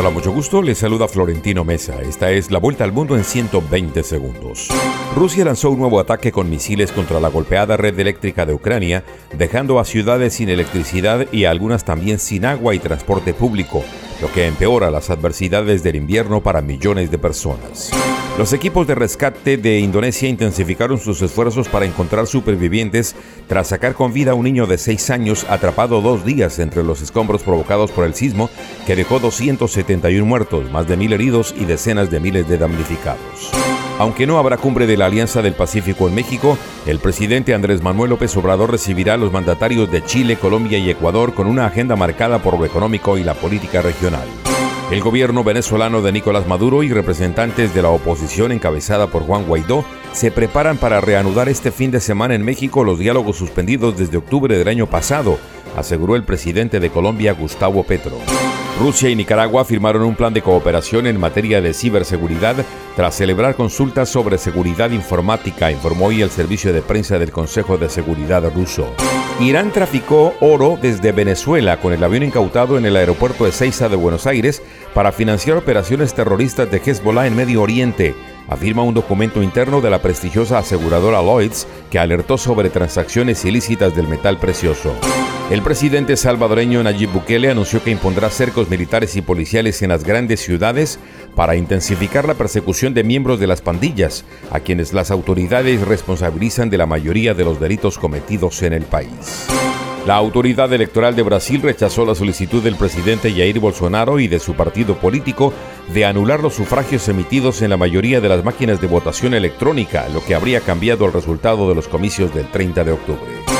Hola, mucho gusto. Les saluda Florentino Mesa. Esta es la vuelta al mundo en 120 segundos. Rusia lanzó un nuevo ataque con misiles contra la golpeada red eléctrica de Ucrania, dejando a ciudades sin electricidad y a algunas también sin agua y transporte público, lo que empeora las adversidades del invierno para millones de personas. Los equipos de rescate de Indonesia intensificaron sus esfuerzos para encontrar supervivientes tras sacar con vida a un niño de 6 años atrapado dos días entre los escombros provocados por el sismo que dejó 271 muertos, más de mil heridos y decenas de miles de damnificados. Aunque no habrá cumbre de la Alianza del Pacífico en México, el presidente Andrés Manuel López Obrador recibirá a los mandatarios de Chile, Colombia y Ecuador con una agenda marcada por lo económico y la política regional. El gobierno venezolano de Nicolás Maduro y representantes de la oposición encabezada por Juan Guaidó se preparan para reanudar este fin de semana en México los diálogos suspendidos desde octubre del año pasado, aseguró el presidente de Colombia Gustavo Petro. Rusia y Nicaragua firmaron un plan de cooperación en materia de ciberseguridad tras celebrar consultas sobre seguridad informática, informó hoy el servicio de prensa del Consejo de Seguridad ruso. Irán traficó oro desde Venezuela con el avión incautado en el aeropuerto de Ceiza de Buenos Aires para financiar operaciones terroristas de Hezbollah en Medio Oriente, afirma un documento interno de la prestigiosa aseguradora Lloyds que alertó sobre transacciones ilícitas del metal precioso. El presidente salvadoreño Nayib Bukele anunció que impondrá cercos militares y policiales en las grandes ciudades para intensificar la persecución de miembros de las pandillas, a quienes las autoridades responsabilizan de la mayoría de los delitos cometidos en el país. La autoridad electoral de Brasil rechazó la solicitud del presidente Jair Bolsonaro y de su partido político de anular los sufragios emitidos en la mayoría de las máquinas de votación electrónica, lo que habría cambiado el resultado de los comicios del 30 de octubre.